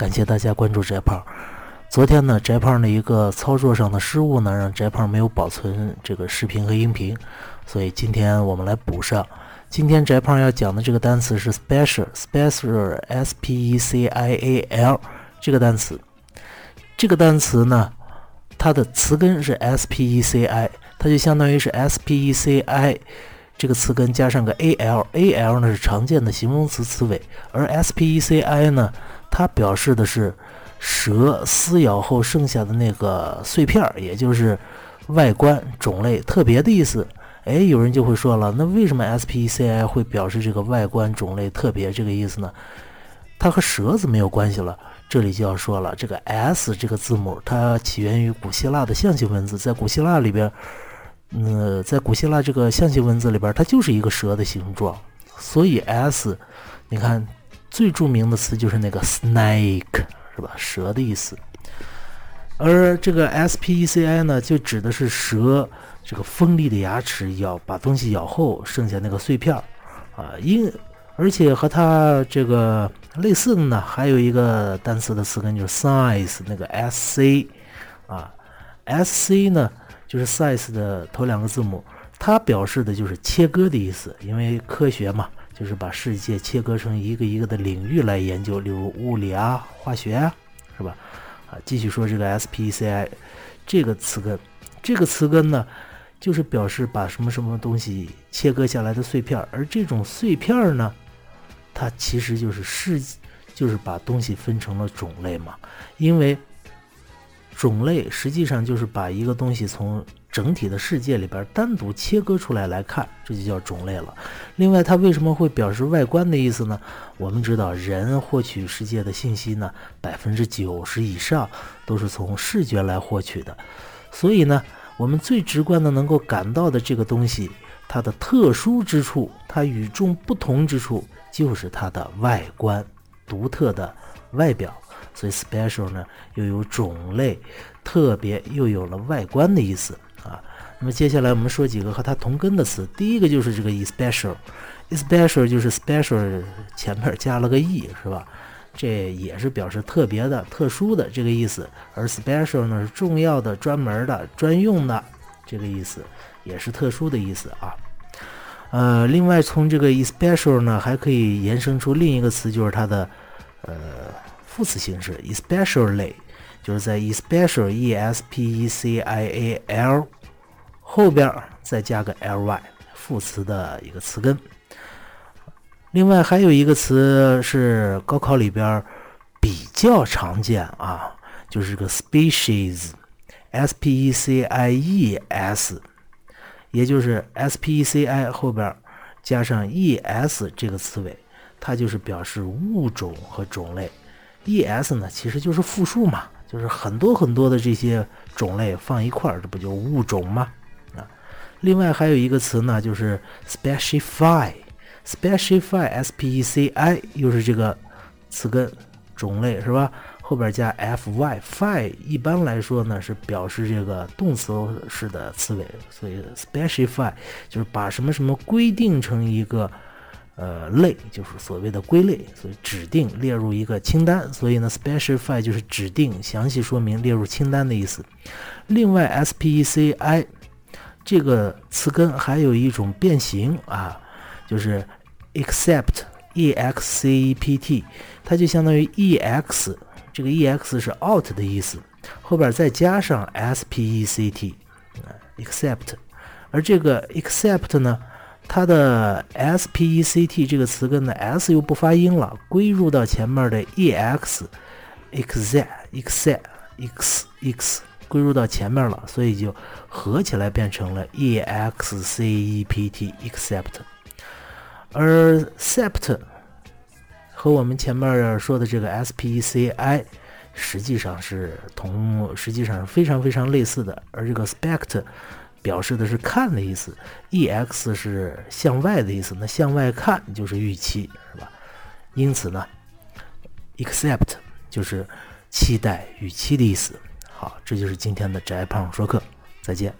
感谢大家关注翟胖。昨天呢，翟胖的一个操作上的失误呢，让翟胖没有保存这个视频和音频，所以今天我们来补上。今天翟胖要讲的这个单词是 special，special，s p e c i a l 这个单词。这个单词呢，它的词根是 s p e c i，它就相当于是 s p e c i 这个词根加上个 a l，a l 呢是常见的形容词词尾，而 s p e c i 呢，它表示的是。蛇撕咬后剩下的那个碎片儿，也就是外观种类特别的意思。哎，有人就会说了，那为什么 S P E C I 会表示这个外观种类特别这个意思呢？它和蛇子没有关系了。这里就要说了，这个 S 这个字母，它起源于古希腊的象形文字，在古希腊里边，呃，在古希腊这个象形文字里边，它就是一个蛇的形状。所以 S，你看最著名的词就是那个 snake。是吧？蛇的意思，而这个 S P E C I 呢，就指的是蛇这个锋利的牙齿咬把东西咬后剩下那个碎片儿啊。因而且和它这个类似的呢，还有一个单词的词根就是 size，那个 S C 啊，S C 呢就是 size 的头两个字母，它表示的就是切割的意思，因为科学嘛。就是把世界切割成一个一个的领域来研究，例如物理啊、化学啊，是吧？啊，继续说这个 S P C I 这个词根，这个词根呢，就是表示把什么什么东西切割下来的碎片，而这种碎片呢，它其实就是世，就是把东西分成了种类嘛，因为种类实际上就是把一个东西从。整体的世界里边单独切割出来来看，这就叫种类了。另外，它为什么会表示外观的意思呢？我们知道，人获取世界的信息呢，百分之九十以上都是从视觉来获取的。所以呢，我们最直观的能够感到的这个东西，它的特殊之处，它与众不同之处，就是它的外观独特的外表。所以，special 呢，又有种类、特别，又有了外观的意思。啊，那么接下来我们说几个和它同根的词。第一个就是这个 especial，especial 就是 special 前面加了个 e，是吧？这也是表示特别的、特殊的这个意思。而 special 呢是重要的、专门的、专用的这个意思，也是特殊的意思啊。呃，另外从这个 especial 呢还可以延伸出另一个词，就是它的呃副词形式 especially。就是在 especial e s p e c i a l 后边再加个 l y 副词的一个词根。另外还有一个词是高考里边比较常见啊，就是个 species s p e c i e s，也就是 s p e c i 后边加上 e s 这个词尾，它就是表示物种和种类。e s 呢其实就是复数嘛。就是很多很多的这些种类放一块儿，这不就物种吗？啊，另外还有一个词呢，就是 specify，specify，s p e c i，又是这个词根种类是吧？后边加 f y，fy 一般来说呢是表示这个动词式的词尾，所以 specify 就是把什么什么规定成一个。呃，类就是所谓的归类，所以指定列入一个清单。所以呢，specify 就是指定、详细说明、列入清单的意思。另外，speci 这个词根还有一种变形啊，就是 except，e x c e p t，它就相当于 ex，这个 ex 是 out 的意思，后边再加上 spect，except，而这个 except 呢？它的 s p e c t 这个词根的 s 又不发音了，归入到前面的 e x，ex，ex，ex x 归入到前面了，所以就合起来变成了 e x c e p t，except。而 sept 和我们前面说的这个 s p e c i 实际上是同，实际上是非常非常类似的，而这个 spect。表示的是看的意思，ex 是向外的意思，那向外看就是预期，是吧？因此呢，except 就是期待、预期的意思。好，这就是今天的宅胖说课，再见。